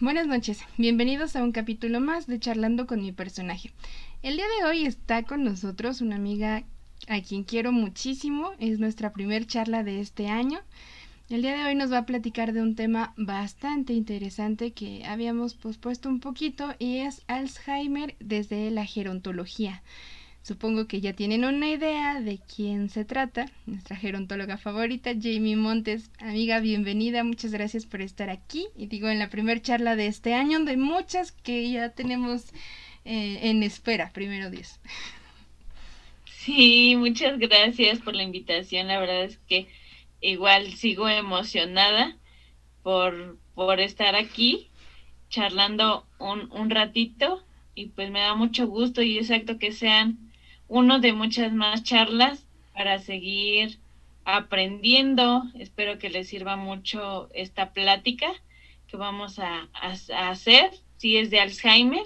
buenas noches. Bienvenidos a un capítulo más de Charlando con mi personaje. El día de hoy está con nosotros una amiga a quien quiero muchísimo. Es nuestra primer charla de este año. El día de hoy nos va a platicar de un tema bastante interesante que habíamos pospuesto un poquito y es Alzheimer desde la gerontología. Supongo que ya tienen una idea de quién se trata. Nuestra gerontóloga favorita, Jamie Montes. Amiga, bienvenida. Muchas gracias por estar aquí. Y digo, en la primera charla de este año, de muchas que ya tenemos eh, en espera, primero Dios. Sí, muchas gracias por la invitación. La verdad es que igual sigo emocionada por, por estar aquí charlando un, un ratito y pues me da mucho gusto y exacto que sean uno de muchas más charlas para seguir aprendiendo. Espero que les sirva mucho esta plática que vamos a, hacer, si es de Alzheimer.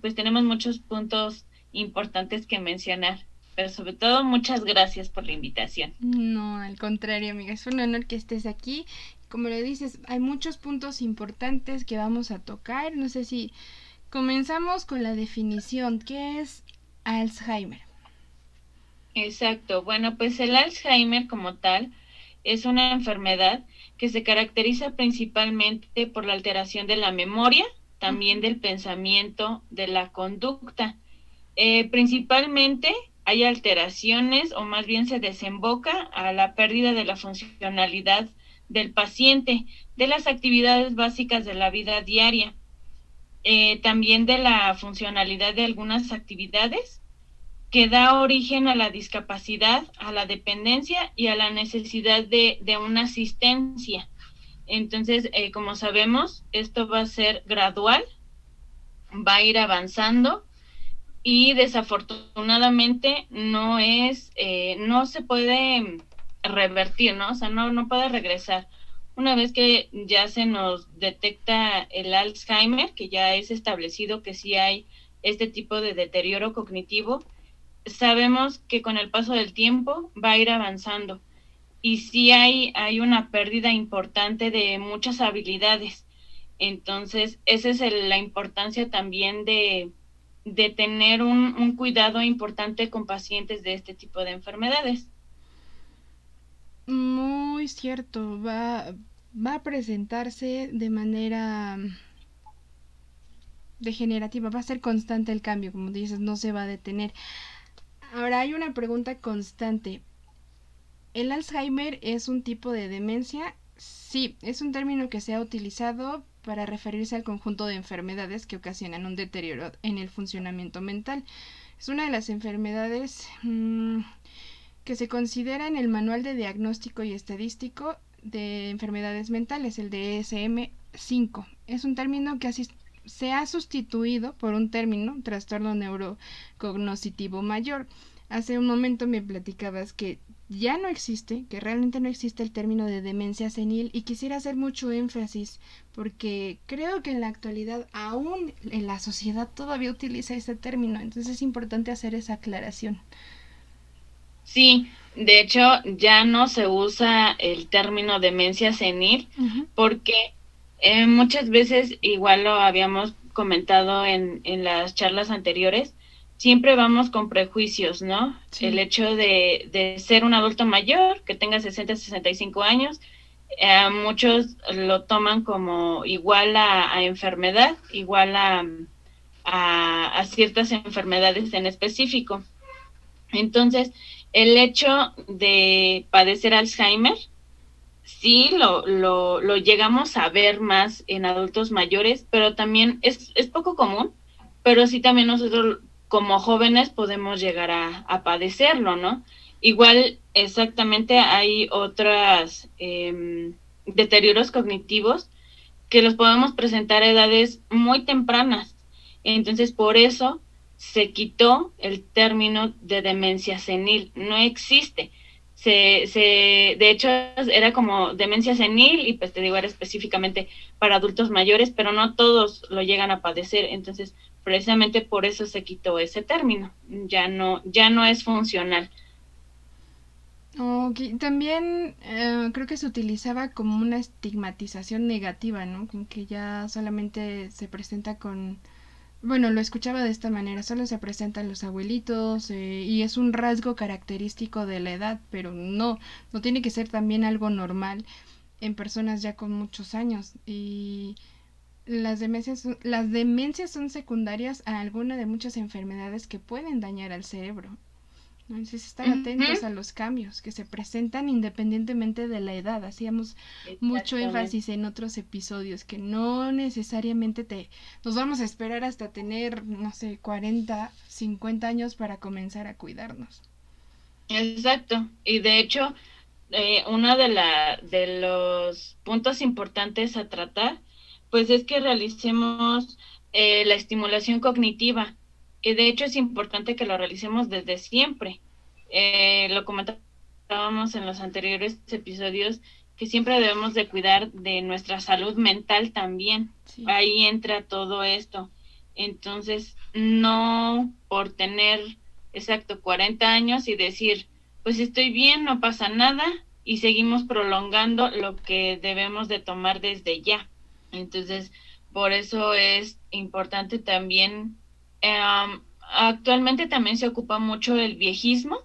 Pues tenemos muchos puntos importantes que mencionar. Pero sobre todo, muchas gracias por la invitación. No, al contrario, amiga, es un honor que estés aquí. Como le dices, hay muchos puntos importantes que vamos a tocar. No sé si comenzamos con la definición. ¿Qué es Alzheimer? Exacto. Bueno, pues el Alzheimer como tal es una enfermedad que se caracteriza principalmente por la alteración de la memoria, también del pensamiento, de la conducta. Eh, principalmente hay alteraciones o más bien se desemboca a la pérdida de la funcionalidad del paciente, de las actividades básicas de la vida diaria, eh, también de la funcionalidad de algunas actividades que da origen a la discapacidad, a la dependencia y a la necesidad de, una asistencia. Entonces, eh, como sabemos, esto va a ser gradual, va a ir avanzando y desafortunadamente no es, eh, no se puede revertir, ¿no? O sea, no, no puede regresar. Una vez que ya se nos detecta el Alzheimer, que ya es establecido que sí hay este tipo de deterioro cognitivo, sabemos que con el paso del tiempo va a ir avanzando y sí hay, hay una pérdida importante de muchas habilidades. Entonces, esa es la importancia también de, de tener un, un, cuidado importante con pacientes de este tipo de enfermedades. Muy cierto, va, va a presentarse de manera degenerativa, va a ser constante el cambio, como dices, no se va a detener. Ahora hay una pregunta constante. ¿El Alzheimer es un tipo de demencia? Sí, es un término que se ha utilizado para referirse al conjunto de enfermedades que ocasionan un deterioro en el funcionamiento mental. Es una de las enfermedades mm, que se considera en el Manual de Diagnóstico y Estadístico de Enfermedades Mentales, el DSM-5. Es un término que se ha sustituido por un término, trastorno neurocognoscitivo mayor. Hace un momento me platicabas que ya no existe, que realmente no existe el término de demencia senil y quisiera hacer mucho énfasis porque creo que en la actualidad aún en la sociedad todavía utiliza ese término, entonces es importante hacer esa aclaración. Sí, de hecho ya no se usa el término demencia senil porque eh, muchas veces, igual lo habíamos comentado en, en las charlas anteriores, siempre vamos con prejuicios, ¿no? El hecho de, de, ser un adulto mayor, que tenga 60, 65 años, eh, muchos lo toman como igual a, enfermedad, igual a, a, a, ciertas enfermedades en específico. Entonces, el hecho de padecer Alzheimer sí lo, lo, llegamos a ver más en adultos mayores, pero también es, es poco común, pero sí también nosotros como jóvenes podemos llegar a, padecerlo, ¿no? Igual exactamente hay otros em, deterioros cognitivos que los podemos presentar a edades muy tempranas. Entonces, por eso se quitó el término de demencia senil. No existe se, se, de hecho era como demencia senil y pues te digo, era específicamente para adultos mayores, pero no todos lo llegan a padecer, entonces precisamente por eso se quitó ese término, ya no, ya no es funcional. También eh, creo que se utilizaba como una estigmatización negativa, ¿no? Que ya solamente se presenta con... Bueno, lo escuchaba de esta manera, solo se presentan los abuelitos eh, y es un rasgo característico de la edad, pero no, no tiene que ser también algo normal en personas ya con muchos años. Y las demencias, las demencias son secundarias a alguna de muchas enfermedades que pueden dañar al cerebro. Entonces estar atentos a los cambios que se presentan independientemente de la edad. Hacíamos mucho énfasis en otros episodios que no necesariamente te nos vamos a esperar hasta tener, no sé, 40, 50 años para comenzar a cuidarnos. Exacto. Y de hecho, eh, uno de, la, de los puntos importantes a tratar, pues es que realicemos eh, la estimulación cognitiva de hecho es importante que lo realicemos desde siempre. Eh, lo comentábamos en los anteriores episodios, que siempre debemos de cuidar de nuestra salud mental también. Ahí entra todo esto. Entonces, no por tener, exacto, 40 años y decir, pues estoy bien, no pasa nada, y seguimos prolongando lo que debemos de tomar desde ya. Entonces, por eso es importante también Em, actualmente también se ocupa mucho el viejismo.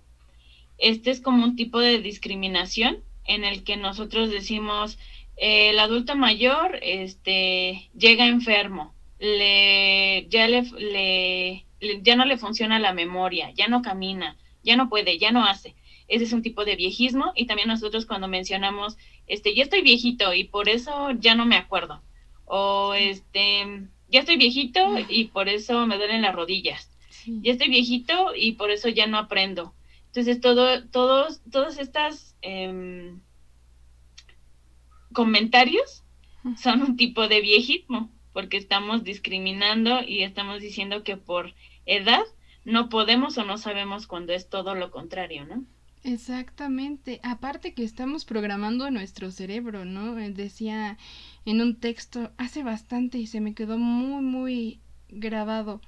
Este es como un tipo de discriminación en el que nosotros decimos el adulto mayor este llega enfermo, le ya le, ya no le funciona la memoria, ya no camina, ya no puede, ya no hace. Ese es un tipo de viejismo y también nosotros cuando mencionamos este ya estoy viejito y por eso ya no me acuerdo o este ya estoy viejito y por eso me duelen las rodillas. Ya estoy viejito y por eso ya no aprendo. Entonces, todo, todos, todas estas em, comentarios son un tipo de viejismo, porque estamos discriminando y estamos diciendo que por edad no podemos o no sabemos cuando es todo lo contrario, ¿no? Exactamente. Aparte que estamos programando nuestro cerebro, ¿no? Eh, decía en un texto hace bastante y se me quedó muy, muy grabado.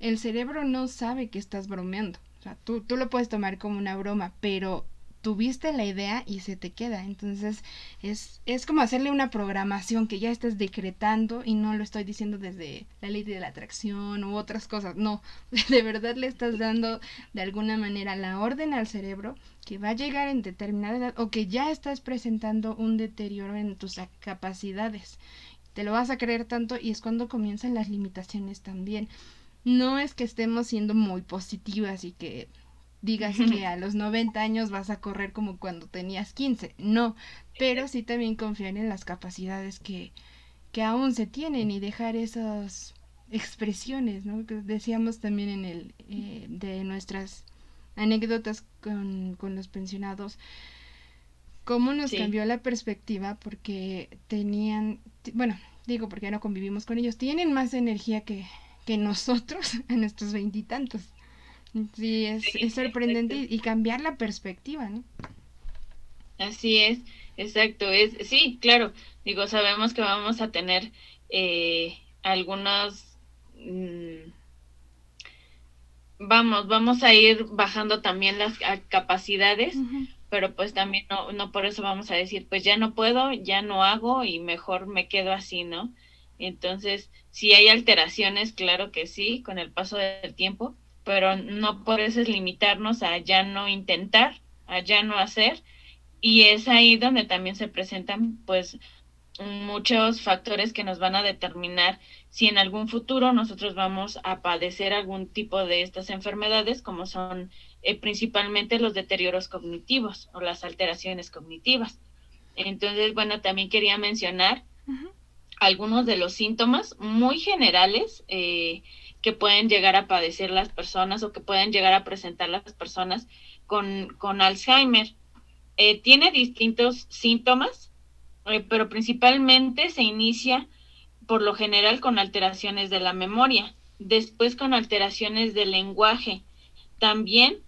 El cerebro no sabe que estás bromeando. O sea, tú, tú lo puedes tomar como una broma, pero tuviste la idea y se te queda. Entonces es, es como hacerle una programación que ya estás decretando y no lo estoy diciendo desde la ley de la atracción u otras cosas. No, de verdad le estás dando de alguna manera la orden al cerebro que va a llegar en determinada edad o que ya estás presentando un deterioro en tus capacidades. Te lo vas a creer tanto y es cuando comienzan las limitaciones también. No es que estemos siendo muy positivas y que digas que a los 90 años vas a correr como cuando tenías 15, no, pero sí también confiar en las capacidades que, que aún se tienen y dejar esas expresiones, ¿no? Que decíamos también en el eh, de nuestras anécdotas con, con los pensionados, cómo nos cambió la perspectiva porque tenían, bueno, digo porque ya no convivimos con ellos, tienen más energía que, que nosotros a nuestros veintitantos. Sí, es, sorprendente y, cambiar la perspectiva, ¿no? Así es, exacto. Es, sí, claro. Digo, sabemos que vamos a tener eh, algunos... Mm, vamos, vamos a ir bajando también las capacidades, pero pues también no, no por eso vamos a decir, pues ya no puedo, ya no hago y mejor me quedo así, ¿no? Entonces, si hay alteraciones, claro que sí, con el paso del tiempo, pero no por eso es limitarnos a ya no intentar, a ya no hacer. Y es ahí donde también se presentan pues muchos factores que nos van a determinar si en algún futuro nosotros vamos a padecer algún tipo de estas enfermedades, como son eh, principalmente los deterioros cognitivos o las alteraciones cognitivas. Entonces, bueno, también quería mencionar algunos de los síntomas muy generales eh, que pueden llegar a padecer las personas o que pueden llegar a presentar las personas con, con Alzheimer. Eh, tiene distintos síntomas, eh, pero principalmente se inicia por lo general con alteraciones de la memoria, después con alteraciones del lenguaje, también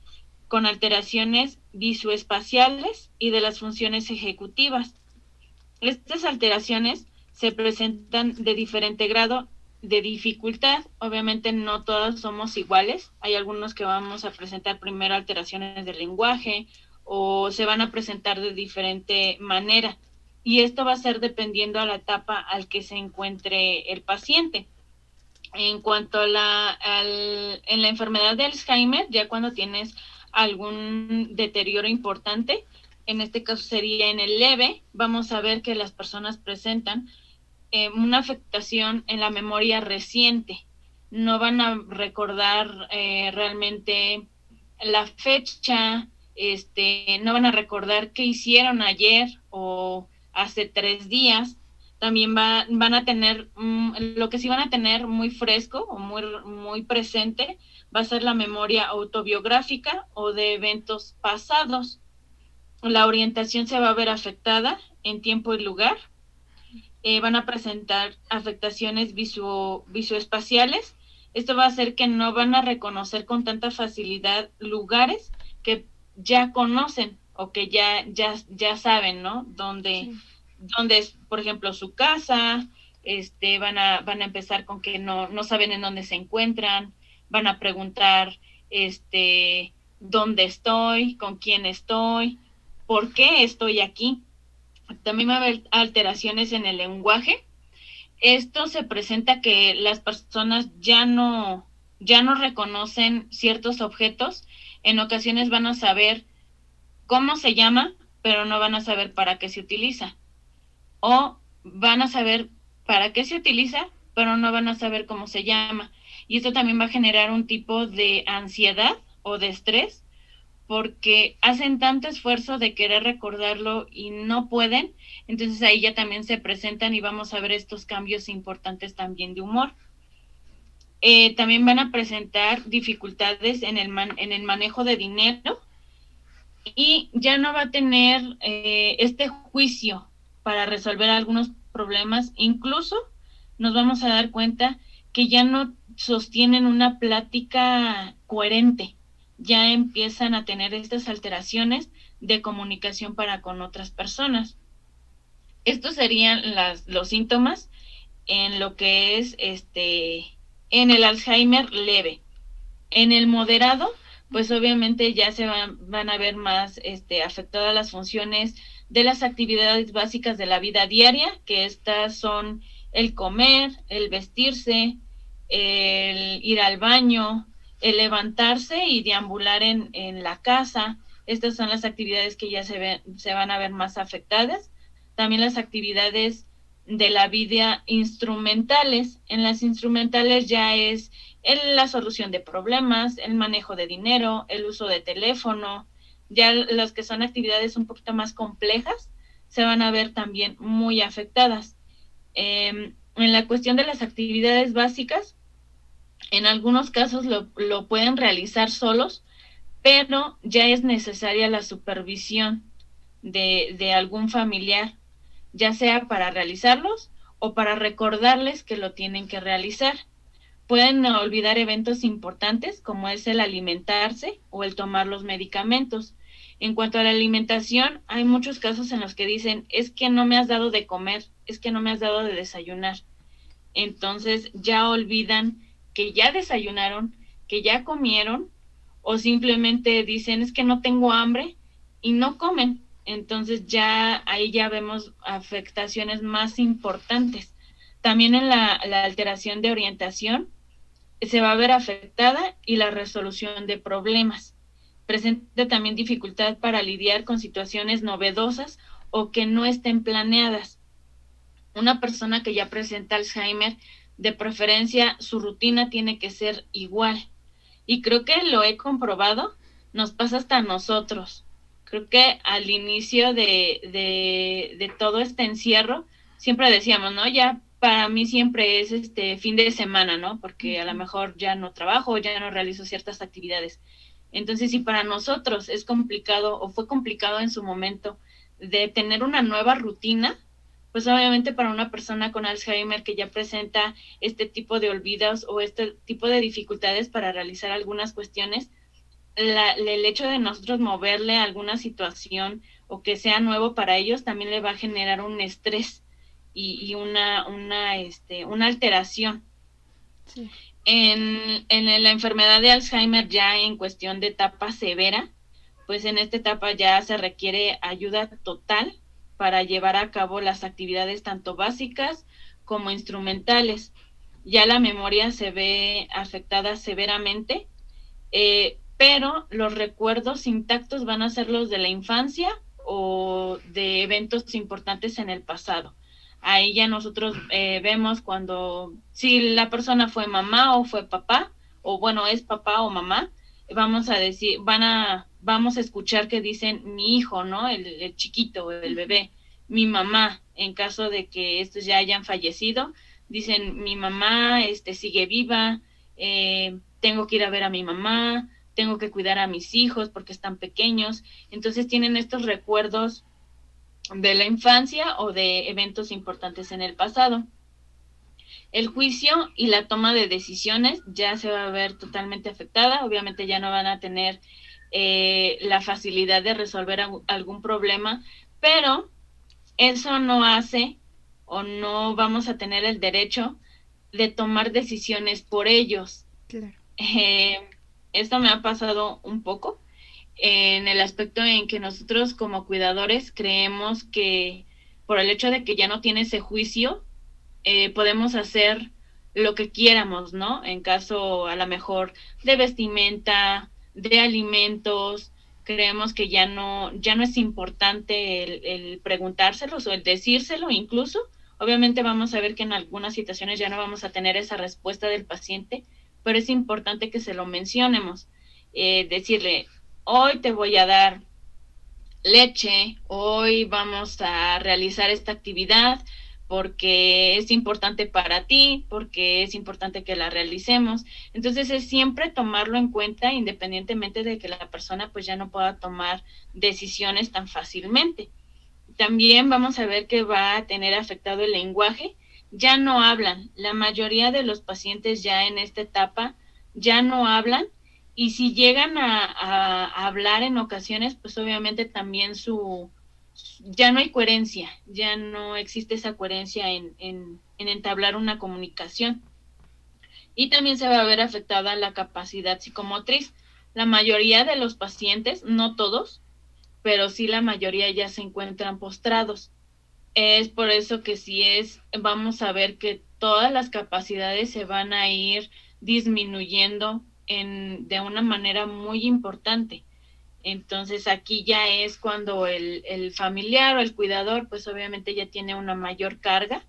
con alteraciones visoespaciales y de las funciones ejecutivas. Estas alteraciones se presentan de diferente grado de dificultad. Obviamente no todas somos iguales. Hay algunos que vamos a presentar primero alteraciones del lenguaje, o se van a presentar de diferente manera. Y esto va a ser dependiendo a la etapa al que se encuentre el paciente. En cuanto a la, en la enfermedad de Alzheimer, ya cuando tienes algún deterioro importante, en este caso sería en el leve, vamos a ver que las personas presentan eh, una afectación en la memoria reciente. No van a recordar eh, realmente la fecha, este, no van a recordar qué hicieron ayer o hace tres días. También van a tener, mm, lo que sí van a tener muy fresco o muy, muy presente va a ser la memoria autobiográfica o de eventos pasados. La orientación se va a ver afectada en tiempo y lugar. Eh, van a presentar afectaciones visoespaciales. Esto va a hacer que no van a reconocer con tanta facilidad lugares que ya conocen o que ya, ya, ya saben, ¿no? Dónde, dónde es, por ejemplo, su casa, este, van a, van a empezar con que no, no saben en dónde se encuentran, van a preguntar, este, dónde estoy, con quién estoy, por qué estoy aquí. También va a haber alteraciones en el lenguaje. Esto se presenta que las personas ya no, ya no reconocen ciertos objetos. En ocasiones van a saber cómo se llama, pero no van a saber para qué se utiliza. O van a saber para qué se utiliza, pero no van a saber cómo se llama. Y esto también va a generar un tipo de ansiedad o de estrés porque hacen tanto esfuerzo de querer recordarlo y no pueden, entonces ahí ya también se presentan y vamos a ver estos cambios importantes también de humor. Eh, también van a presentar dificultades en el, en el manejo de dinero y ya no va a tener eh, este juicio para resolver algunos problemas. Incluso nos vamos a dar cuenta que ya no sostienen una plática coherente ya empiezan a tener estas alteraciones de comunicación para con otras personas. Estos serían los síntomas en lo que es este en el Alzheimer leve. En el moderado, pues obviamente ya se van, van a ver más este, afectadas las funciones de las actividades básicas de la vida diaria, que estas son el comer, el vestirse, el ir al baño, el levantarse y deambular en, en la casa. Estas son las actividades que ya se, ven, se van a ver más afectadas. También las actividades de la vida instrumentales. En las instrumentales ya es el, la solución de problemas, el manejo de dinero, el uso de teléfono. Ya las que son actividades un poquito más complejas se van a ver también muy afectadas. Em, en la cuestión de las actividades básicas, en algunos casos lo, lo pueden realizar solos, pero ya es necesaria la supervisión de, de algún familiar, ya sea para realizarlos o para recordarles que lo tienen que realizar. Pueden olvidar eventos importantes como es el alimentarse o el tomar los medicamentos. En cuanto a la alimentación, hay muchos casos en los que dicen, es que no me has dado de comer, es que no me has dado de desayunar. Entonces ya olvidan que ya desayunaron, que ya comieron, o simplemente dicen es que no tengo hambre y no comen. Entonces ya ahí ya vemos afectaciones más importantes. También en la, alteración de orientación se va a ver afectada y la resolución de problemas. Presenta también dificultad para lidiar con situaciones novedosas o que no estén planeadas. Una persona que ya presenta Alzheimer de preferencia su rutina tiene que ser igual. Y creo que lo he comprobado, nos pasa hasta a nosotros. Creo que al inicio de, de, de todo este encierro, siempre decíamos, ¿no? Ya para mí siempre es este fin de semana, ¿no? Porque a lo mejor ya no trabajo, ya no realizo ciertas actividades. Entonces, si para nosotros es complicado o fue complicado en su momento de tener una nueva rutina, pues obviamente para una persona con Alzheimer que ya presenta este tipo de olvidos o este tipo de dificultades para realizar algunas cuestiones, el hecho de nosotros moverle alguna situación o que sea nuevo para ellos también le va a generar un estrés y, una, una, este, una alteración. En, en la enfermedad de Alzheimer ya en cuestión de etapa severa, pues en esta etapa ya se requiere ayuda total para llevar a cabo las actividades tanto básicas como instrumentales. Ya la memoria se ve afectada severamente, eh, pero los recuerdos intactos van a ser los de la infancia o de eventos importantes en el pasado. Ahí ya nosotros eh, vemos cuando, si la persona fue mamá o fue papá, o bueno, es papá o mamá, vamos a decir, van a, vamos a escuchar que dicen mi hijo, ¿no? El, el chiquito, el bebé, mi mamá, en caso de que estos ya hayan fallecido, dicen mi mamá este, sigue viva, eh, tengo que ir a ver a mi mamá, tengo que cuidar a mis hijos porque están pequeños. Entonces tienen estos recuerdos de la infancia o de eventos importantes en el pasado. El juicio y la toma de decisiones ya se va a ver totalmente afectada. Obviamente ya no van a tener eh, la facilidad de resolver algún problema, pero eso no hace o no vamos a tener el derecho de tomar decisiones por ellos. Claro. Eh, esto me ha pasado un poco en el aspecto en que nosotros como cuidadores creemos que por el hecho de que ya no tiene ese juicio, eh, podemos hacer lo que quieramos, ¿no? En caso a lo mejor de vestimenta, de alimentos, creemos que ya no, ya no es importante el, el preguntárselos o el decírselo incluso. Obviamente vamos a ver que en algunas situaciones ya no vamos a tener esa respuesta del paciente, pero es importante que se lo mencionemos. Eh, decirle, hoy te voy a dar leche, hoy vamos a realizar esta actividad porque es importante para ti, porque es importante que la realicemos. Entonces es siempre tomarlo en cuenta independientemente de que la persona pues ya no pueda tomar decisiones tan fácilmente. También vamos a ver que va a tener afectado el lenguaje ya no hablan. La mayoría de los pacientes ya en esta etapa ya no hablan y si llegan a, hablar en ocasiones, pues obviamente también su, ya no hay coherencia, ya no existe esa coherencia en, en, en, entablar una comunicación. Y también se va a ver afectada la capacidad psicomotriz. La mayoría de los pacientes, no todos, pero sí la mayoría ya se encuentran postrados. Es por eso que si es, vamos a ver que todas las capacidades se van a ir disminuyendo en, de una manera muy importante. Entonces aquí ya es cuando el, el, familiar o el cuidador, pues obviamente ya tiene una mayor carga,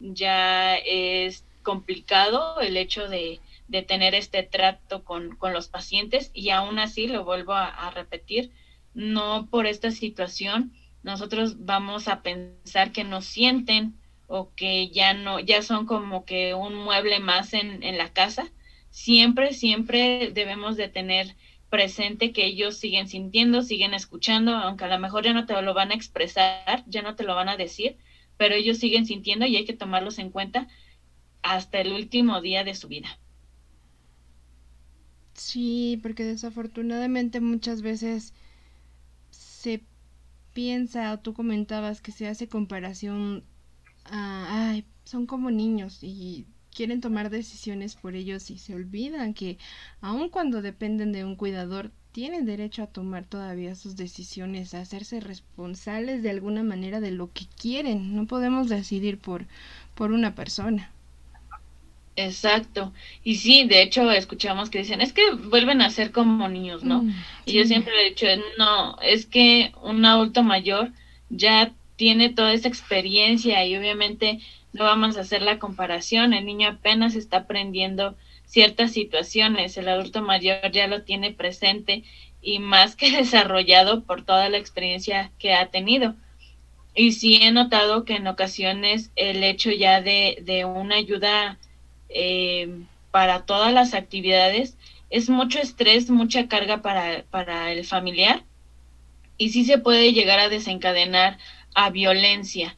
ya es complicado el hecho de, de tener este trato con, con, los pacientes y aún así, lo vuelvo a, repetir, no por esta situación nosotros vamos a pensar que nos sienten o que ya no, ya son como que un mueble más en, en la casa, siempre, siempre debemos de tener presente que ellos siguen sintiendo, siguen escuchando, aunque a lo mejor ya no te lo van a expresar, ya no te lo van a decir, pero ellos siguen sintiendo y hay que tomarlos en cuenta hasta el último día de su vida. Sí, porque desafortunadamente muchas veces se piensa o tú comentabas que se hace comparación a, ay, son como niños y quieren tomar decisiones por ellos y se olvidan que aun cuando dependen de un cuidador tienen derecho a tomar todavía sus decisiones, a hacerse responsables de alguna manera de lo que quieren. No podemos decidir por, por una persona. Exacto. Y sí, de hecho, escuchamos que dicen, es que vuelven a ser como niños, ¿no? Mm, y yo siempre he dicho, no, es que un adulto mayor ya tiene toda esa experiencia y obviamente no vamos a hacer la comparación. El niño apenas está aprendiendo ciertas situaciones, el adulto mayor ya lo tiene presente y más que desarrollado por toda la experiencia que ha tenido. Y sí he notado que en ocasiones el hecho ya de, de una ayuda eh, para todas las actividades, es mucho estrés, mucha carga para, para el familiar y sí se puede llegar a desencadenar a violencia.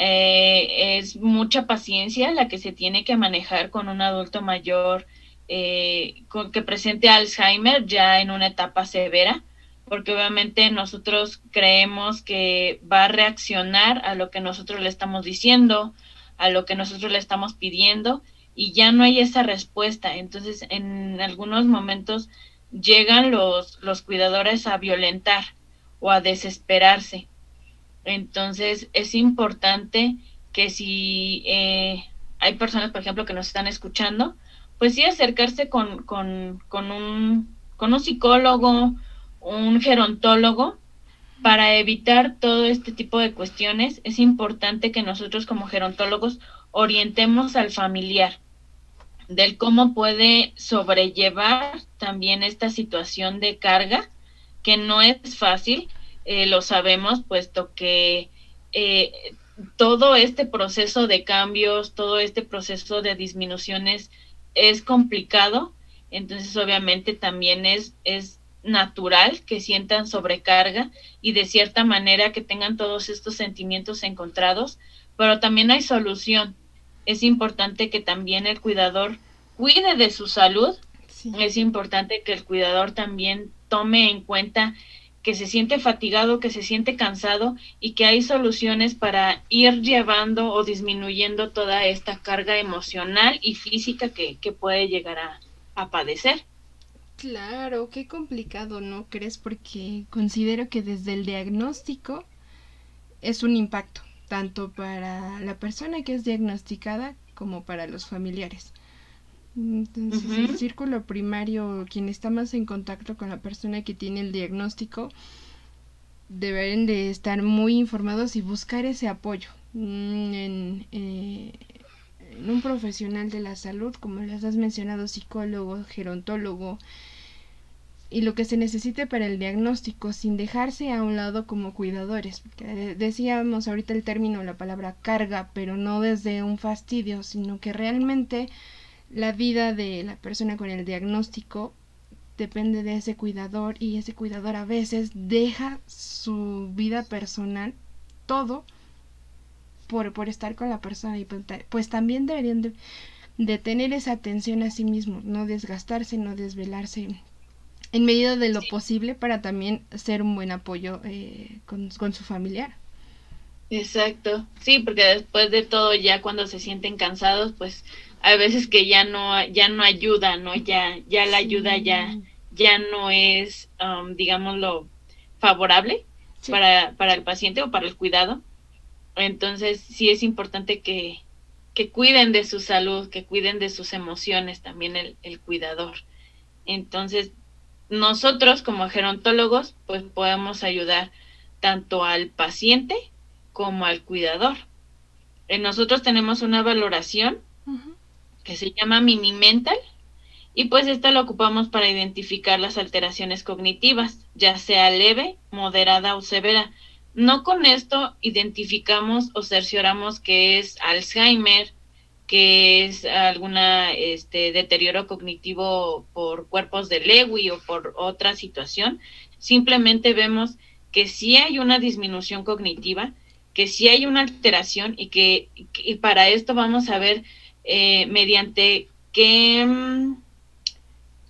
Eh, es mucha paciencia la que se tiene que manejar con un adulto mayor eh, con, que presente Alzheimer ya en una etapa severa, porque obviamente nosotros creemos que va a reaccionar a lo que nosotros le estamos diciendo, a lo que nosotros le estamos pidiendo, y ya no hay esa respuesta. Entonces, en algunos momentos llegan los, los cuidadores a violentar o a desesperarse. Entonces es importante que si eh, hay personas, por ejemplo, que nos están escuchando, pues sí acercarse con, con, con, un, con un psicólogo, un gerontólogo, para evitar todo este tipo de cuestiones, es importante que nosotros como gerontólogos orientemos al familiar del cómo puede sobrellevar también esta situación de carga, que no es fácil, eh, lo sabemos, puesto que eh, todo este proceso de cambios, todo este proceso de disminuciones es complicado, entonces obviamente también es, es natural que sientan sobrecarga y de cierta manera que tengan todos estos sentimientos encontrados, pero también hay solución. Es importante que también el cuidador cuide de su salud. Es importante que el cuidador también tome en cuenta que se siente fatigado, que se siente cansado y que hay soluciones para ir llevando o disminuyendo toda esta carga emocional y física que, puede llegar a, a padecer. Claro, qué complicado, ¿no crees? Porque considero que desde el diagnóstico es un impacto, tanto para la persona que es diagnosticada como para los familiares. Entonces, el círculo primario, quien está más en contacto con la persona que tiene el diagnóstico, deben de estar muy informados y buscar ese apoyo mm, en, eh, en un profesional de la salud, como les has mencionado, psicólogo, gerontólogo, y lo que se necesite para el diagnóstico sin dejarse a un lado como cuidadores. Porque decíamos ahorita el término, la palabra carga, pero no desde un fastidio, sino que realmente la vida de la persona con el diagnóstico depende de ese cuidador y ese cuidador a veces deja su vida personal todo por, por estar con la persona y pues, pues también deberían de, de tener esa atención a sí mismos, no desgastarse, no desvelarse en medida de lo posible para también ser un buen apoyo eh, con, su familiar. Exacto, sí, porque después de todo ya cuando se sienten cansados, pues hay veces que ya no ya no ayuda, ¿no? Ya ya la ayuda ya ya no es, um, digámoslo, favorable para, para el paciente o para el cuidado. Entonces sí es importante que, que cuiden de su salud, que cuiden de sus emociones también el, el cuidador. Entonces, nosotros como gerontólogos, pues podemos ayudar tanto al paciente como al cuidador. En nosotros tenemos una valoración que se llama mini mental y pues esta la ocupamos para identificar las alteraciones cognitivas, ya sea leve, moderada o severa. No con esto identificamos o cercioramos que es Alzheimer, que es alguna este, deterioro cognitivo por cuerpos de Lewy o por otra situación, simplemente vemos que sí hay una disminución cognitiva, que sí hay una alteración y que, para esto vamos a ver eh, mediante qué mm,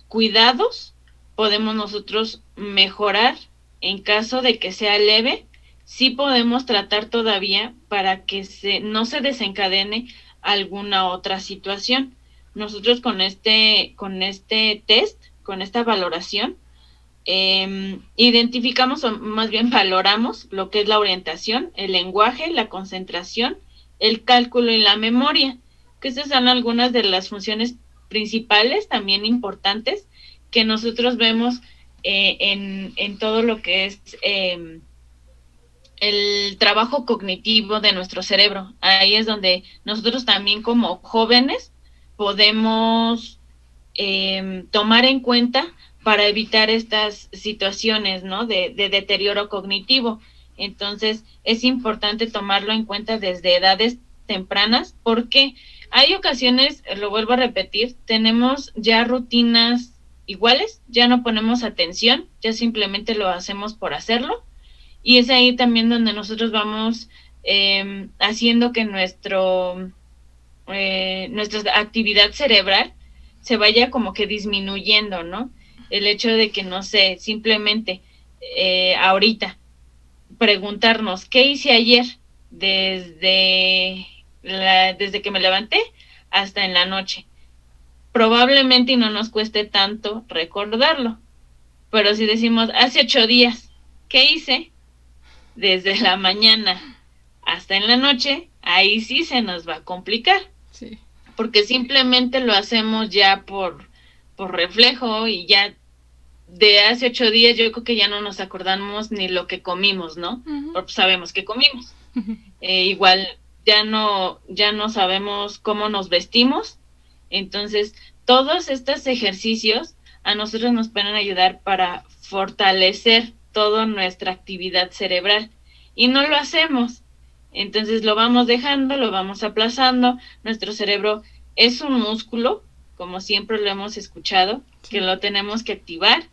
cuidados podemos nosotros mejorar en caso de que sea leve, sí podemos tratar todavía para que se, no se desencadene alguna otra situación. Nosotros con este, con este test, con esta valoración, em, identificamos o más bien valoramos lo que es la orientación, el lenguaje, la concentración, el cálculo y la memoria, que esas son algunas de las funciones principales, también importantes, que nosotros vemos eh, en, en, todo lo que es eh, el trabajo cognitivo de nuestro cerebro. Ahí es donde nosotros también como jóvenes podemos eh, tomar en cuenta para evitar estas situaciones ¿no? de, de, deterioro cognitivo. Entonces es importante tomarlo en cuenta desde edades tempranas porque hay ocasiones, lo vuelvo a repetir, tenemos ya rutinas iguales, ya no ponemos atención, ya simplemente lo hacemos por hacerlo y es ahí también donde nosotros vamos em, haciendo que nuestro, eh, nuestra actividad cerebral se vaya como que disminuyendo, ¿no? El hecho de que, no sé, simplemente eh, ahorita preguntarnos, ¿qué hice ayer? Desde, la, desde que me levanté hasta en la noche. Probablemente y no nos cueste tanto recordarlo, Pero si decimos hace ocho días, ¿qué hice? Desde la mañana hasta en la noche, ahí sí se nos va a complicar. Sí. Porque simplemente lo hacemos ya por, por reflejo y ya de hace ocho días yo creo que ya no nos acordamos ni lo que comimos, ¿no? Porque sabemos que comimos. Eh, igual ya no, ya no sabemos cómo nos vestimos. Entonces, todos estos ejercicios a nosotros nos pueden ayudar para fortalecer toda nuestra actividad cerebral. Y no lo hacemos. Entonces lo vamos dejando, lo vamos aplazando. Nuestro cerebro es un músculo, como siempre lo hemos escuchado, que lo tenemos que activar,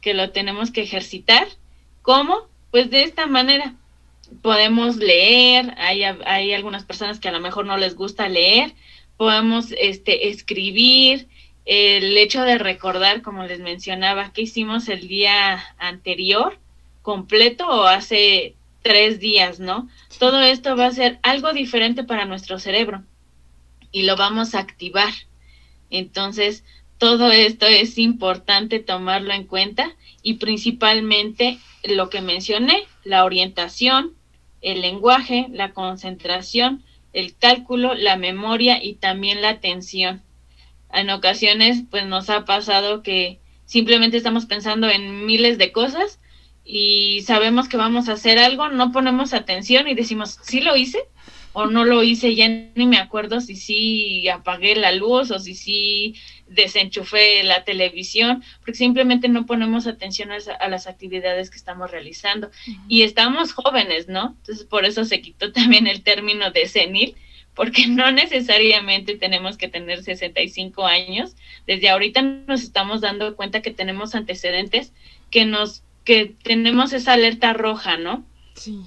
que lo tenemos que ejercitar. ¿Cómo? Pues de esta manera. Podemos leer, hay, hay algunas personas que a lo mejor no les gusta leer, podemos este, escribir, el hecho de recordar, como les mencionaba, que hicimos el día anterior completo o hace tres días, ¿no? Todo esto va a ser algo diferente para nuestro cerebro y lo vamos a activar. Entonces, todo esto es importante tomarlo en cuenta y principalmente lo que mencioné, la orientación, el lenguaje, la concentración, el cálculo, la memoria y también la atención. En ocasiones, pues nos ha pasado que simplemente estamos pensando en miles de cosas y sabemos que vamos a hacer algo, no ponemos atención y decimos, ¿sí lo hice? O no lo hice, ya ni me acuerdo si sí apagué la luz o si sí desenchufé la televisión, porque simplemente no ponemos atención a, las actividades que estamos realizando. Y estamos jóvenes, ¿no? Entonces por eso se quitó también el término de senil, porque no necesariamente tenemos que tener 65 años. Desde ahorita nos estamos dando cuenta que tenemos antecedentes que nos que tenemos esa alerta roja, ¿no?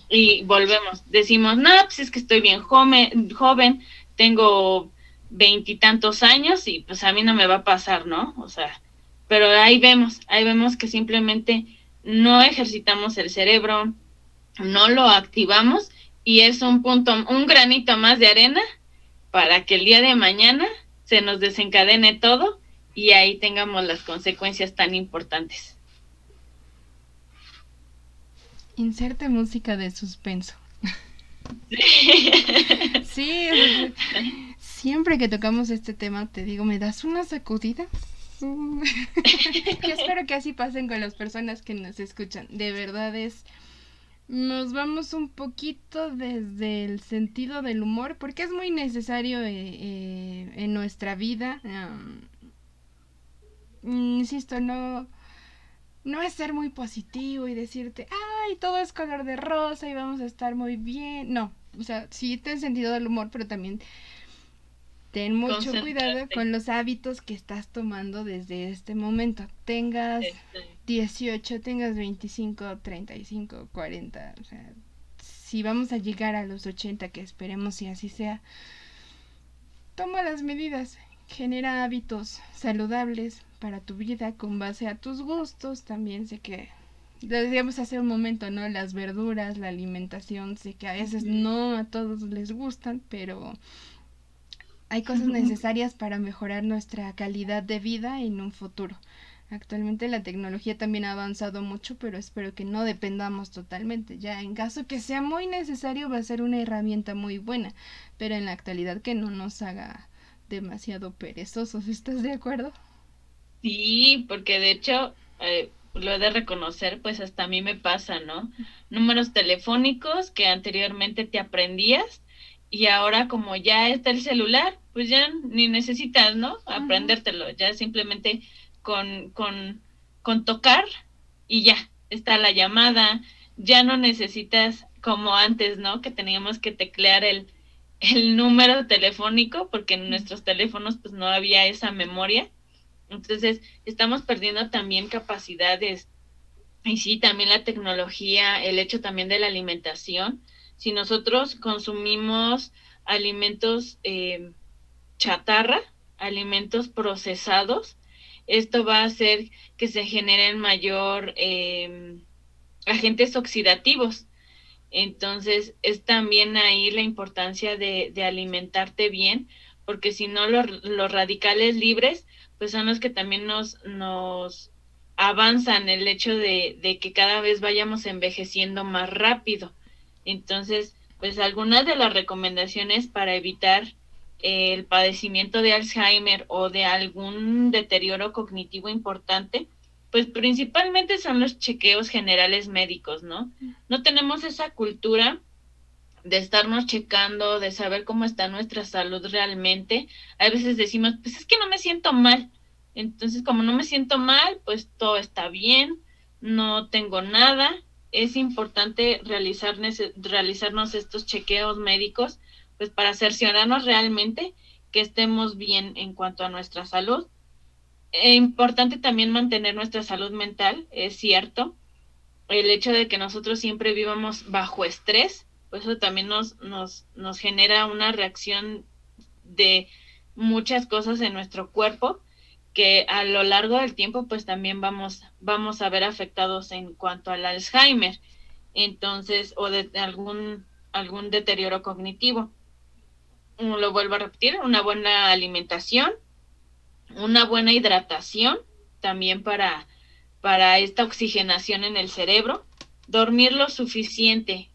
Y volvemos, decimos, no, pues es que estoy bien joven, joven tengo veintitantos años y pues a mí no me va a pasar, ¿no? O sea, pero ahí vemos, ahí vemos que simplemente no ejercitamos el cerebro, no lo activamos y es un punto, un granito más de arena para que el día de mañana se nos desencadene todo y ahí tengamos las consecuencias tan importantes. Inserte música de suspenso. Sí, siempre que tocamos este tema te digo, ¿me das una sacudida? que espero que así pasen con las personas que nos escuchan. De verdad es... Nos vamos un poquito desde el sentido del humor porque es muy necesario eh, eh, en nuestra vida. insisto, no no es ser muy positivo y decirte, ay, todo es color de rosa y vamos a estar muy bien. No, o sea, sí ten sentido del humor, pero también ten mucho cuidado con los hábitos que estás tomando desde este momento. Tengas 18, tengas 25, 35, 40, o sea, si vamos a llegar a los 80, que esperemos y así sea, toma las medidas, genera hábitos saludables, para tu vida con base a tus gustos. También sé que deberíamos hacer un momento, ¿no? Las verduras, la alimentación, sé que a veces no a todos les gustan, pero hay cosas necesarias para mejorar nuestra calidad de vida en un futuro. Actualmente la tecnología también ha avanzado mucho, pero espero que no dependamos totalmente. Ya en caso que sea muy necesario va a ser una herramienta muy buena, pero en la actualidad que no nos haga demasiado perezosos. ¿Estás de acuerdo? Sí, porque de hecho, eh, lo he de reconocer, pues hasta a mí me pasa, ¿no? Números telefónicos que anteriormente te aprendías y ahora como ya está el celular, pues ya ni necesitas, ¿no? Aprendértelo, ya simplemente con, con, con tocar y ya está la llamada, ya no necesitas como antes, ¿no? Que teníamos que teclear el, el número telefónico porque en nuestros teléfonos pues no había esa memoria entonces, estamos perdiendo también capacidades. Y sí, también la tecnología, el hecho también de la alimentación. Si nosotros consumimos alimentos eh, chatarra, alimentos procesados, esto va a hacer que se generen mayor em, agentes oxidativos. Entonces, es también ahí la importancia de, alimentarte bien, porque si no, los radicales libres pues son los que también nos, nos avanzan el hecho de, de que cada vez vayamos envejeciendo más rápido. Entonces, pues algunas de las recomendaciones para evitar el padecimiento de Alzheimer o de algún deterioro cognitivo importante, pues principalmente son los chequeos generales médicos, ¿no? No tenemos esa cultura de estarnos checando, de saber cómo está nuestra salud realmente. A veces decimos, pues es que no me siento mal. Entonces, como no me siento mal, pues todo está bien, no tengo nada. Es importante realizar, realizarnos estos chequeos médicos, pues para cerciorarnos realmente que estemos bien en cuanto a nuestra salud es importante también mantener nuestra salud mental, es cierto. El hecho de que nosotros siempre vivamos bajo estrés, pues eso también nos, nos, nos genera una reacción de muchas cosas en nuestro cuerpo que a lo largo del tiempo pues también vamos, vamos a ver afectados en cuanto al Alzheimer, entonces, o de algún, algún deterioro cognitivo. Lo vuelvo a repetir, una buena alimentación, una buena hidratación también para, para esta oxigenación en el cerebro, dormir lo suficiente.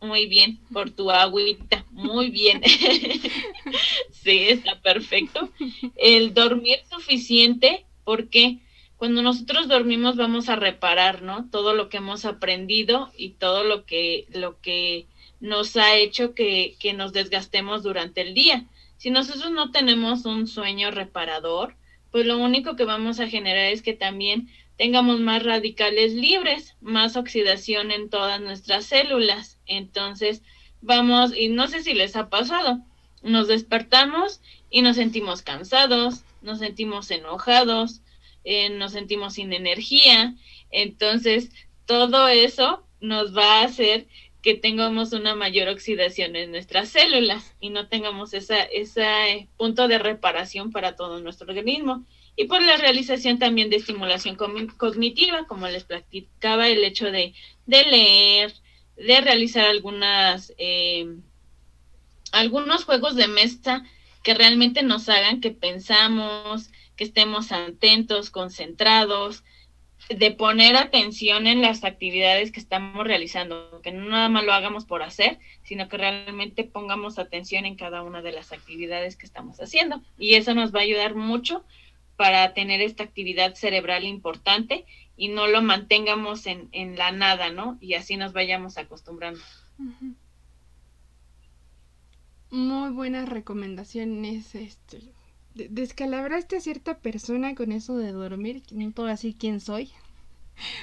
Muy bien, por tu agüita, muy bien. sí, está perfecto. El dormir suficiente, porque cuando nosotros dormimos vamos a reparar, ¿no? Todo lo que hemos aprendido y todo lo que, lo que nos ha hecho que, que nos desgastemos durante el día. Si nosotros no tenemos un sueño reparador, pues lo único que vamos a generar es que también tengamos más radicales libres, más oxidación en todas nuestras células. Entonces, vamos, y no sé si les ha pasado, nos despertamos y nos sentimos cansados, nos sentimos enojados, eh, nos sentimos sin energía. Entonces, todo eso nos va a hacer que tengamos una mayor oxidación en nuestras células y no tengamos ese punto de reparación para todo nuestro organismo. Y por la realización también de estimulación cognitiva, como les platicaba, el hecho de, leer, de realizar algunas, eh, algunos juegos de mesa que realmente nos hagan que pensamos, que estemos atentos, concentrados, de poner atención en las actividades que estamos realizando, que no nada más lo hagamos por hacer, sino que realmente pongamos atención en cada una de las actividades que estamos haciendo. Y eso nos va a ayudar mucho para tener esta actividad cerebral importante y no lo mantengamos en, en la nada, ¿no? Y así nos vayamos acostumbrando. Muy buenas recomendaciones, este, descalabraste a cierta persona con eso de dormir, no puedo decir quién soy.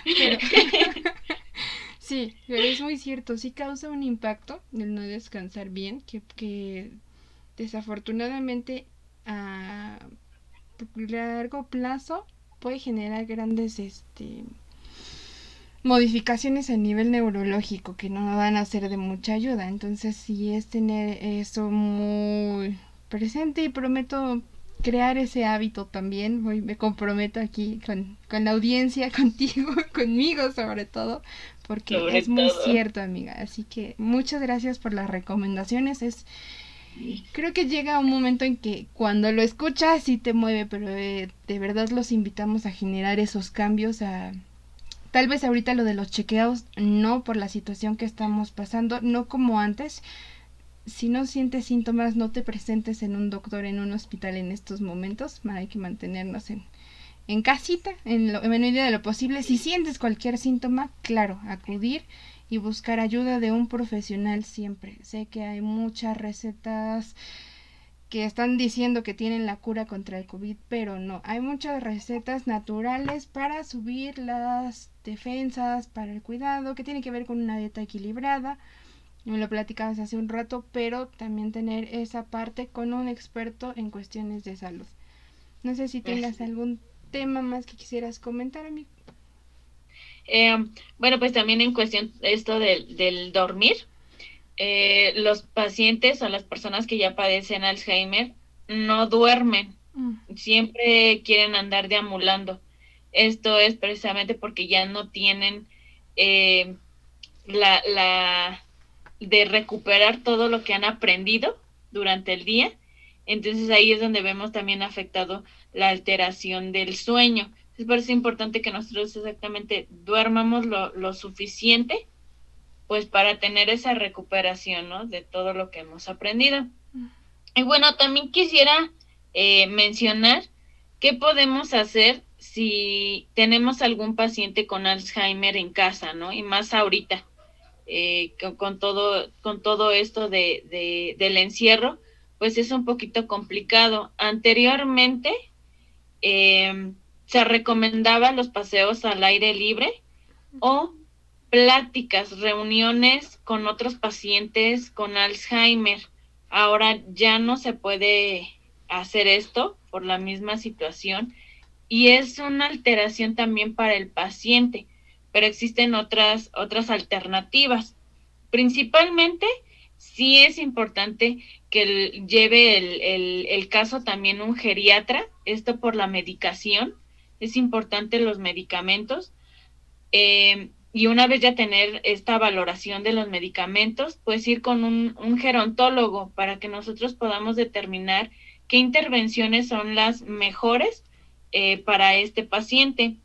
sí, pero es muy cierto, sí causa un impacto el no descansar bien, que, que desafortunadamente a largo plazo puede generar grandes este modificaciones a nivel neurológico que no van a ser de mucha ayuda. Entonces sí es tener eso muy presente y prometo crear ese hábito también. Hoy me comprometo aquí con, la audiencia, contigo, conmigo sobre todo, porque es muy cierto, amiga. Así que muchas gracias por las recomendaciones. Es creo que llega un momento en que cuando lo escuchas sí te mueve, pero eh, de verdad los invitamos a generar esos cambios a tal vez ahorita lo de los chequeos no por la situación que estamos pasando, no como antes, si no sientes síntomas, no te presentes en un doctor, en un hospital en estos momentos. Hay que mantenernos en, en casita, en, lo, en medida de lo posible. Si sientes cualquier síntoma, claro, acudir y buscar ayuda de un profesional siempre. Sé que hay muchas recetas que están diciendo que tienen la cura contra el COVID, pero no, hay muchas recetas naturales para subir las defensas, para el cuidado, que tiene que ver con una dieta equilibrada me lo platicabas hace un rato, pero también tener esa parte con un experto en cuestiones de salud. No sé si tengas algún tema más que quisieras comentar, amigo. Eh, bueno, pues también en cuestión esto del, del dormir, eh, los pacientes o las personas que ya padecen Alzheimer no duermen, mm. siempre quieren andar deambulando. Esto es precisamente porque ya no tienen eh, la, la, de recuperar todo lo que han aprendido durante el día. Entonces ahí es donde vemos también afectado la alteración del sueño. Es por eso importante que nosotros exactamente duermamos lo, lo suficiente, pues para tener esa recuperación, ¿no? De todo lo que hemos aprendido. Y bueno, también quisiera eh, mencionar qué podemos hacer si tenemos algún paciente con Alzheimer en casa, ¿no? Y más ahorita, eh, con, todo, con todo esto de, del encierro, pues es un poquito complicado. Anteriormente eh, se recomendaba los paseos al aire libre o pláticas, reuniones con otros pacientes con Alzheimer. Ahora ya no se puede hacer esto por la misma situación y es una alteración también para el paciente, pero existen otras, otras alternativas. Principalmente, sí es importante que lleve el, el, caso también un geriatra, esto por la medicación, es importante los medicamentos. Eh, y una vez ya tener esta valoración de los medicamentos, pues ir con un, gerontólogo para que nosotros podamos determinar qué intervenciones son las mejores eh, para este paciente.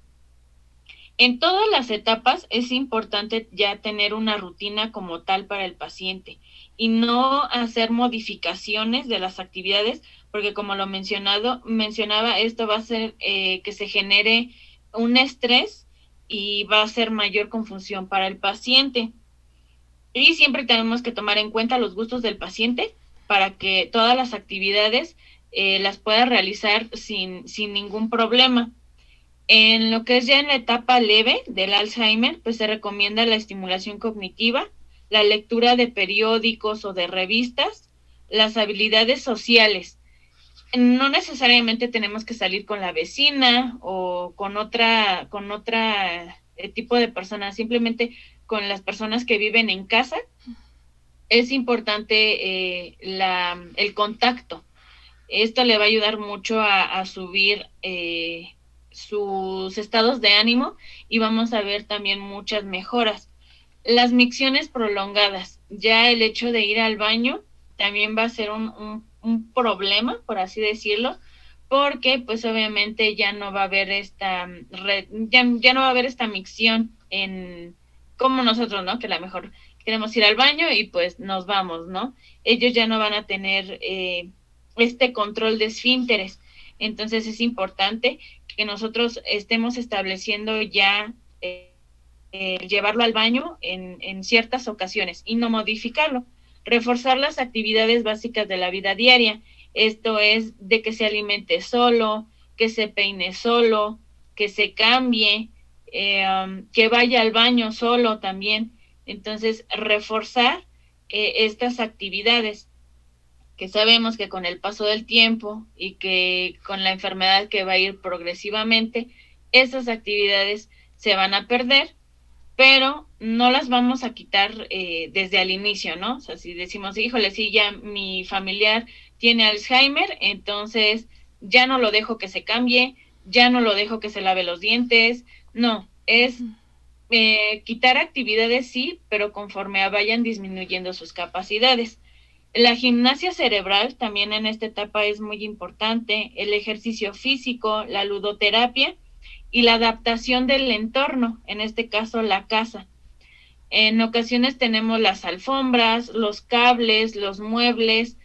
En todas las etapas es importante ya tener una rutina como tal para el paciente y no hacer modificaciones de las actividades, porque como lo mencionado, mencionaba, esto va a hacer eh, que se genere un estrés y va a ser mayor confusión para el paciente. Y siempre tenemos que tomar en cuenta los gustos del paciente para que todas las actividades eh, las pueda realizar sin, sin ningún problema. En lo que es ya en la etapa leve del Alzheimer, pues se recomienda la estimulación cognitiva, la lectura de periódicos o de revistas, las habilidades sociales. No necesariamente tenemos que salir con la vecina o con otra, con otra eh, tipo de personas, simplemente con las personas que viven en casa. Es importante eh, la, el contacto esto le va a ayudar mucho a, subir eh, sus estados de ánimo y vamos a ver también muchas mejoras. Las micciones prolongadas, ya el hecho de ir al baño también va a ser un, problema, por así decirlo, porque pues obviamente ya no va a haber esta ya, no va a haber esta micción en como nosotros, ¿no? Que a lo mejor queremos ir al baño y pues nos vamos, ¿no? Ellos ya no van a tener eh, este control de esfínteres. Entonces es importante que nosotros estemos estableciendo ya eh, eh, llevarlo al baño en, en ciertas ocasiones y no modificarlo. Reforzar las actividades básicas de la vida diaria. Esto es de que se alimente solo, que se peine solo, que se cambie, eh, um, que vaya al baño solo también. Entonces, reforzar estas actividades que sabemos que con el paso del tiempo y que con la enfermedad que va a ir progresivamente, esas actividades se van a perder, pero no las vamos a quitar eh, desde el inicio, ¿no? O sea, si decimos, híjole, sí, ya mi familiar tiene Alzheimer, entonces ya no lo dejo que se cambie, ya no lo dejo que se lave los dientes, no, es eh, quitar actividades sí, pero conforme vayan disminuyendo sus capacidades. La gimnasia cerebral también en esta etapa es muy importante, el ejercicio físico, la ludoterapia y la adaptación del entorno, en este caso la casa. En ocasiones tenemos las alfombras, los cables, los muebles.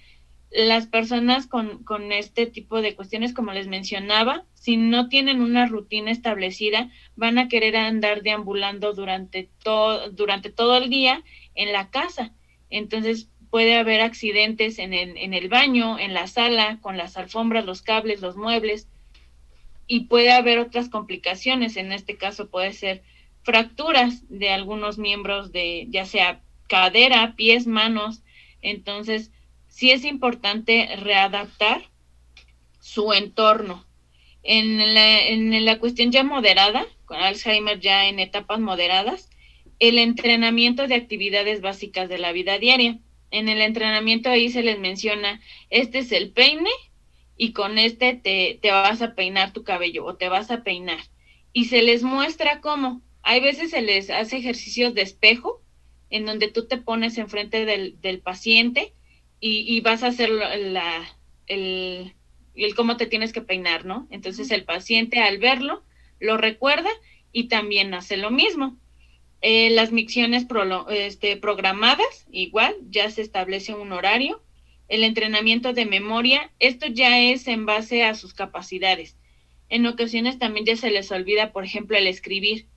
Las personas con, con este tipo de cuestiones, como les mencionaba, si no tienen una rutina establecida, van a querer andar deambulando durante, todo durante todo el día en la casa. Entonces, puede haber accidentes en el, en el baño, en la sala, con las alfombras, los cables, los muebles, y puede haber otras complicaciones. En este caso puede ser fracturas de algunos miembros de ya sea cadera, pies, manos. Entonces, sí es importante readaptar su entorno. En la, en la cuestión ya moderada, con Alzheimer ya en etapas moderadas, el entrenamiento de actividades básicas de la vida diaria en el entrenamiento ahí se les menciona, este es el peine y con este te, te vas a peinar tu cabello o te vas a peinar. Y se les muestra cómo. Hay veces se les hace ejercicios de espejo en donde tú te pones enfrente del, del paciente y, y, vas a hacer la, el, el cómo te tienes que peinar, ¿no? Entonces el paciente al verlo lo recuerda y también hace lo mismo. Eh, las micciones este, programadas, igual, ya se establece un horario. El entrenamiento de memoria, esto ya es en base a sus capacidades. En ocasiones también ya se les olvida, por ejemplo, el escribir.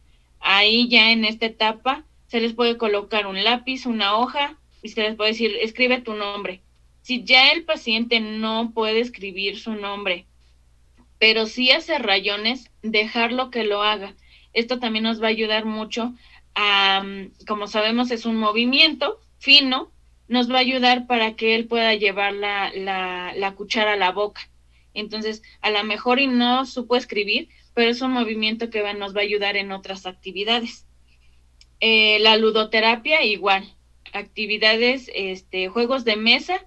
Ahí ya en esta etapa se les puede colocar un lápiz, una hoja y se les puede decir, escribe tu nombre. Si ya el paciente no puede escribir su nombre, pero sí hace rayones, dejarlo que lo haga. Esto también nos va a ayudar mucho como sabemos, es un movimiento fino, nos va a ayudar para que él pueda llevar la, la, cuchara a la boca. Entonces, a lo mejor y no supo escribir, pero es un movimiento que nos va a ayudar en otras actividades. Eh, la ludoterapia, igual, actividades, este, juegos de mesa,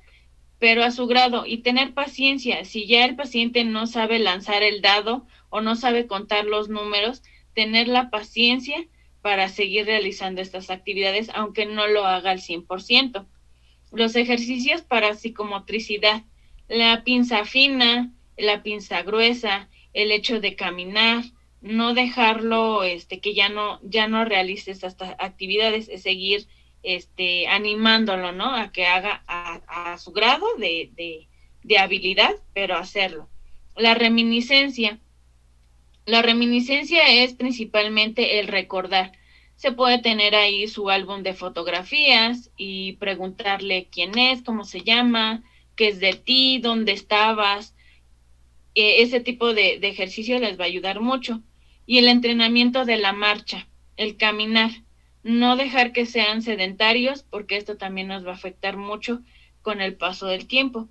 pero a su grado y tener paciencia. Si ya el paciente no sabe lanzar el dado o no sabe contar los números, tener la paciencia para seguir realizando estas actividades, aunque no lo haga al 100%. Los ejercicios para psicomotricidad, la pinza fina, la pinza gruesa, el hecho de caminar, no dejarlo, este, que ya no, ya no realice estas actividades, es seguir este, animándolo, ¿no? A que haga a, su grado de, de, de, habilidad, pero hacerlo. La reminiscencia. La reminiscencia es principalmente el recordar. Se puede tener ahí su álbum de fotografías y preguntarle quién es, cómo se llama, qué es de ti, dónde estabas. E, ese tipo de, de ejercicio les va a ayudar mucho y el entrenamiento de la marcha, el caminar, no dejar que sean sedentarios porque esto también nos va a afectar mucho con el paso del tiempo.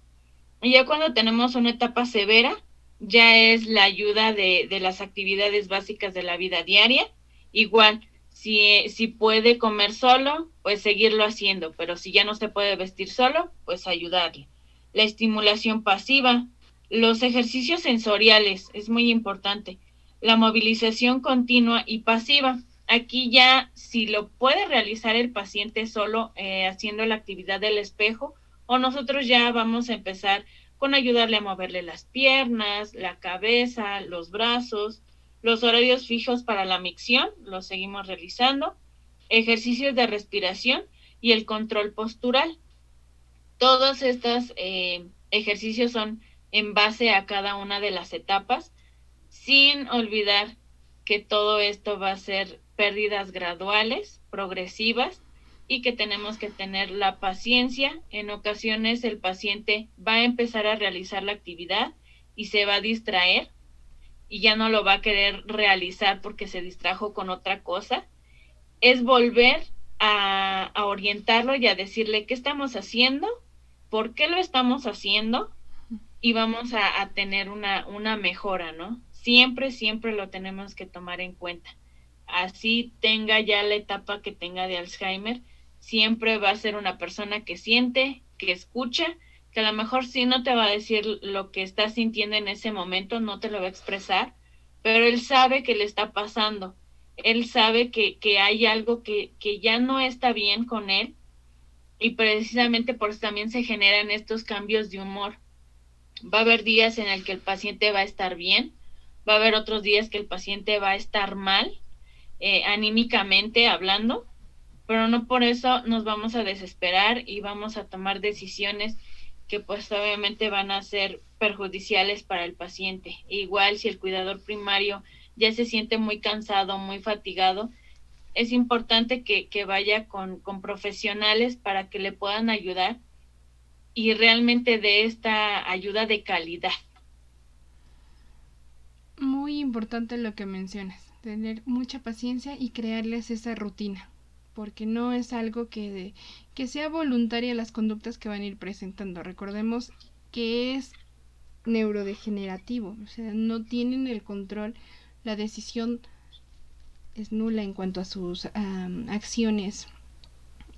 Y ya cuando tenemos una etapa severa, ya es la ayuda de, de las actividades básicas de la vida diaria. Igual, si, si puede comer solo, pues seguirlo haciendo, pero si ya no se puede vestir solo, pues ayudarle. La estimulación pasiva, los ejercicios sensoriales, es muy importante la movilización continua y pasiva. Aquí ya si lo puede realizar el paciente solo eh, haciendo la actividad del espejo o nosotros ya vamos a empezar con ayudarle a moverle las piernas, la cabeza, los brazos, los horarios fijos para la micción, los seguimos realizando, ejercicios de respiración y el control postural. Todos estos eh, ejercicios son en base a cada una de las etapas sin olvidar que todo esto va a ser pérdidas graduales, progresivas, y que tenemos que tener la paciencia. En ocasiones el paciente va a empezar a realizar la actividad y se va a distraer y ya no lo va a querer realizar porque se distrajo con otra cosa. Es volver a, orientarlo y a decirle qué estamos haciendo, por qué lo estamos haciendo y vamos a, a tener una, una mejora, ¿no? siempre, siempre lo tenemos que tomar en cuenta. Así tenga ya la etapa que tenga de Alzheimer, siempre va a ser una persona que siente, que escucha, que a lo mejor sí no te va a decir lo que está sintiendo en ese momento, no te lo va a expresar, pero él sabe que le está pasando, él sabe que, que hay algo que, que ya no está bien con él y precisamente por eso también se generan estos cambios de humor. Va a haber días en el que el paciente va a estar bien, va a haber otros días que el paciente va a estar mal, eh, anímicamente hablando, pero no por eso nos vamos a desesperar y vamos a tomar decisiones que pues obviamente van a ser perjudiciales para el paciente. igual si el cuidador primario ya se siente muy cansado, muy fatigado, es importante que, que vaya con, con profesionales para que le puedan ayudar y realmente de esta ayuda de calidad muy importante lo que mencionas, tener mucha paciencia y crearles esa rutina, porque no es algo que, que sea voluntaria las conductas que van a ir presentando. Recordemos que es neurodegenerativo, o sea, no tienen el control, la decisión es nula en cuanto a sus acciones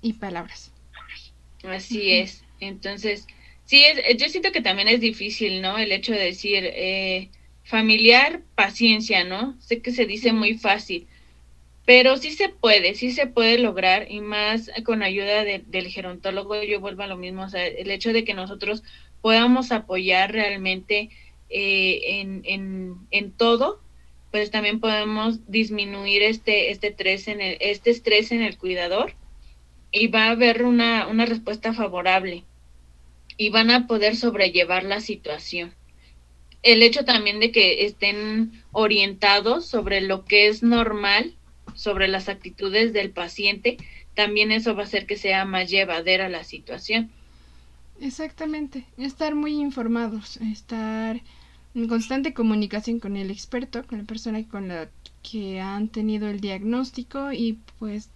y palabras. Así es. Entonces, sí, es, yo siento que también es difícil, ¿no? El hecho de decir, eh, familiar, paciencia, ¿no? Sé que se dice muy fácil, pero sí se puede, sí se puede lograr y más con ayuda del gerontólogo, yo vuelvo a lo mismo, o sea, el hecho de que nosotros podamos apoyar realmente eh, en, en, en todo, pues también podemos disminuir este, este, estrés, en el, este estrés en el cuidador y va a haber una, una respuesta favorable y van a poder sobrellevar la situación. El hecho también de que estén orientados sobre lo que es normal, sobre las actitudes del paciente, también eso va a hacer que sea más llevadera la situación. Exactamente, estar muy informados, estar en constante comunicación con el experto, con la persona con la que han tenido el diagnóstico y pues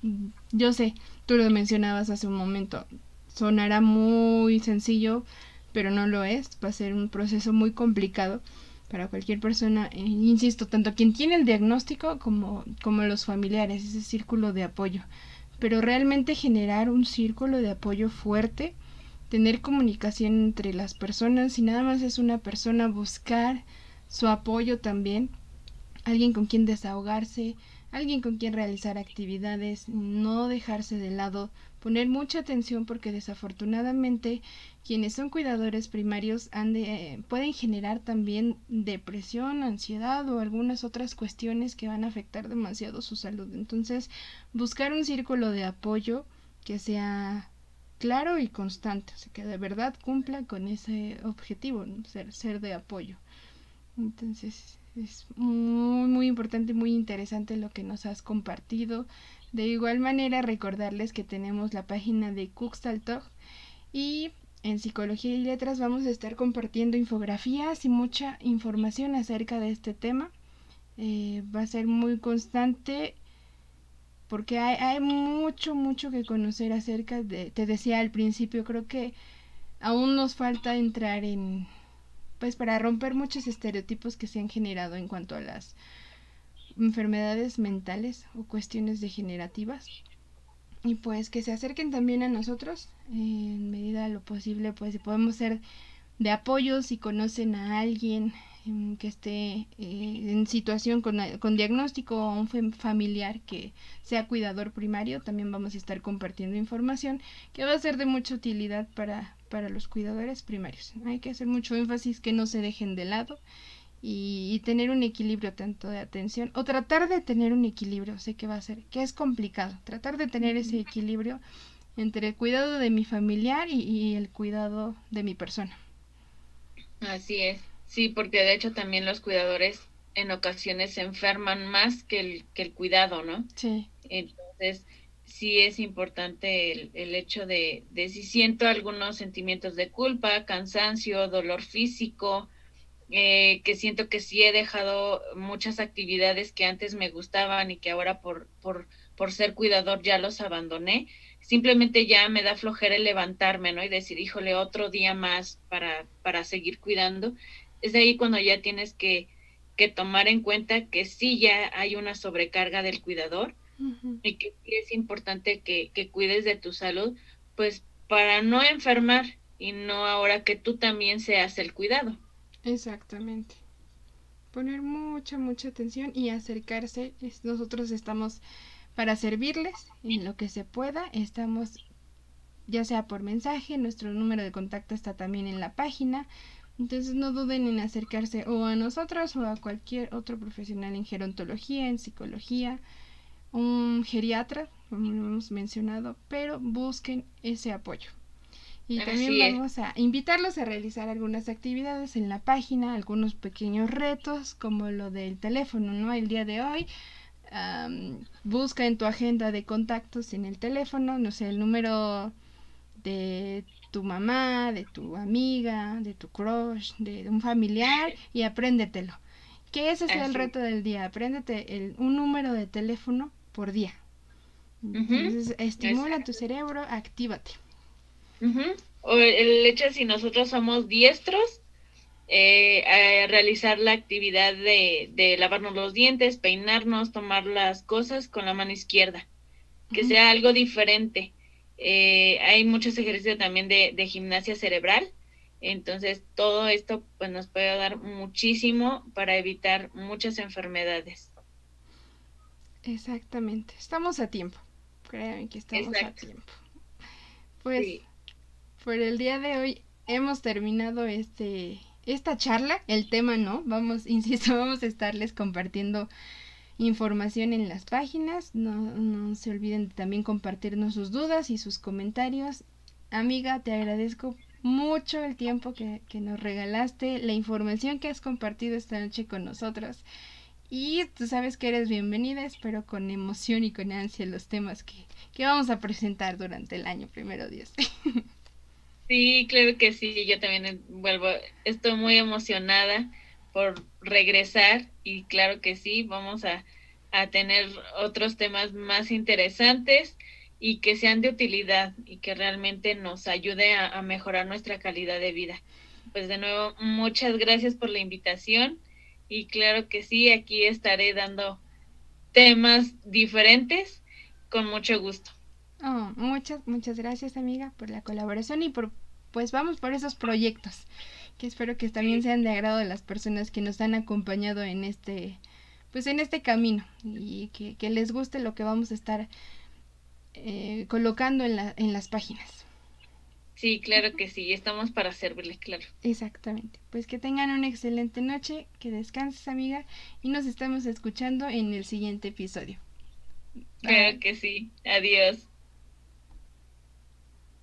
yo sé, tú lo mencionabas hace un momento, sonará muy sencillo, pero no lo es, va a ser un proceso muy complicado para cualquier persona, eh, insisto, tanto quien tiene el diagnóstico como, como los familiares, ese círculo de apoyo, pero realmente generar un círculo de apoyo fuerte, tener comunicación entre las personas, si nada más es una persona, buscar su apoyo también, alguien con quien desahogarse, alguien con quien realizar actividades, no dejarse de lado, poner mucha atención porque desafortunadamente quienes son cuidadores primarios de, pueden generar también depresión, ansiedad o algunas otras cuestiones que van a afectar demasiado su salud. Entonces, buscar un círculo de apoyo que sea claro y constante, o sea, que de verdad cumpla con ese objetivo, ser, de apoyo. Entonces, es muy, muy importante, muy interesante lo que nos has compartido. De igual manera, recordarles que tenemos la página de Kuxtaltog y en Psicología y Letras vamos a estar compartiendo infografías y mucha información acerca de este tema. Eh, va a ser muy constante porque hay, hay, mucho, mucho que conocer acerca de, te decía al principio, creo que aún nos falta entrar en, pues para romper muchos estereotipos que se han generado en cuanto a las enfermedades mentales o cuestiones degenerativas y pues que se acerquen también a nosotros en medida de lo posible pues si podemos ser de apoyo si conocen a alguien em, que esté eh, en situación con, con diagnóstico o un familiar que sea cuidador primario también vamos a estar compartiendo información que va a ser de mucha utilidad para para los cuidadores primarios. Hay que hacer mucho énfasis que no se dejen de lado y, tener un equilibrio tanto de atención o tratar de tener un equilibrio, sé que va a ser, que es complicado, tratar de tener ese equilibrio entre el cuidado de mi familiar y, el cuidado de mi persona. Así es, sí, porque de hecho también los cuidadores en ocasiones se enferman más que el, que el cuidado, ¿no? Sí. Entonces, sí es importante el, el hecho de, de, si siento algunos sentimientos de culpa, cansancio, dolor físico, eh, que siento que sí he dejado muchas actividades que antes me gustaban y que ahora por, por, por ser cuidador ya los abandoné, simplemente ya me da flojera el levantarme, ¿no? Y decir, híjole, otro día más para, para seguir cuidando. Es de ahí cuando ya tienes que, que tomar en cuenta que sí ya hay una sobrecarga del cuidador y que es importante que, que cuides de tu salud, pues para no enfermar y no ahora que tú también seas el cuidado. Exactamente. Poner mucha, mucha atención y acercarse. Nosotros estamos para servirles en lo que se pueda. Estamos ya sea por mensaje, nuestro número de contacto está también en la página. Entonces no duden en acercarse o a nosotros o a cualquier otro profesional en gerontología, en psicología, un geriatra, como lo hemos mencionado, pero busquen ese apoyo. Y también vamos a invitarlos a realizar algunas actividades en la página, algunos pequeños retos, como lo del teléfono, ¿no? El día de hoy, busca en tu agenda de contactos en el teléfono, no sé, el número de tu mamá, de tu amiga, de tu crush, de un familiar y apréndetelo. Que ese sea el reto del día, apréndete el, un número de teléfono por día. Entonces, estimula tu cerebro, actívate. O el hecho de si nosotros somos diestros, eh, realizar la actividad de, de, lavarnos los dientes, peinarnos, tomar las cosas con la mano izquierda, que sea algo diferente. Eh, hay muchos ejercicios también de, de, gimnasia cerebral, entonces todo esto pues nos puede dar muchísimo para evitar muchas enfermedades. Exactamente, estamos a tiempo. Créanme que estamos a tiempo. Pues por el día de hoy hemos terminado este esta charla, el tema no, vamos, insisto, vamos a estarles compartiendo información en las páginas. No, no se olviden de también compartirnos sus dudas y sus comentarios. Amiga, te agradezco mucho el tiempo que, que, nos regalaste, la información que has compartido esta noche con nosotros. Y tú sabes que eres bienvenida, espero con emoción y con ansia los temas que, que vamos a presentar durante el año, primero Dios. Sí, claro que sí, yo también vuelvo, estoy muy emocionada por regresar y claro que sí, vamos a, tener otros temas más interesantes y que sean de utilidad y que realmente nos ayude a, a, mejorar nuestra calidad de vida. Pues de nuevo, muchas gracias por la invitación y claro que sí, aquí estaré dando temas diferentes con mucho gusto. Oh, muchas, muchas gracias amiga por la colaboración y por, pues vamos por esos proyectos que espero que también sean de agrado de las personas que nos han acompañado en este, pues en este camino y que, les guste lo que vamos a estar eh, colocando en, la, en las páginas. Sí, claro que sí, estamos para servirles, claro. Exactamente. Pues que tengan una excelente noche, que descanses, amiga, y nos estamos escuchando en el siguiente episodio. Claro que sí. Adiós.